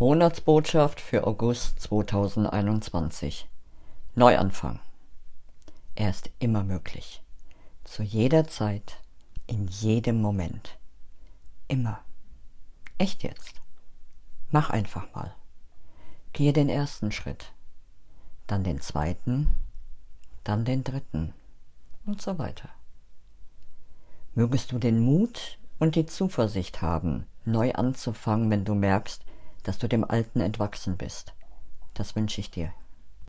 Monatsbotschaft für August 2021. Neuanfang. Er ist immer möglich. Zu jeder Zeit, in jedem Moment. Immer. Echt jetzt. Mach einfach mal. Gehe den ersten Schritt, dann den zweiten, dann den dritten und so weiter. Mögest du den Mut und die Zuversicht haben, neu anzufangen, wenn du merkst, dass du dem Alten entwachsen bist. Das wünsche ich dir.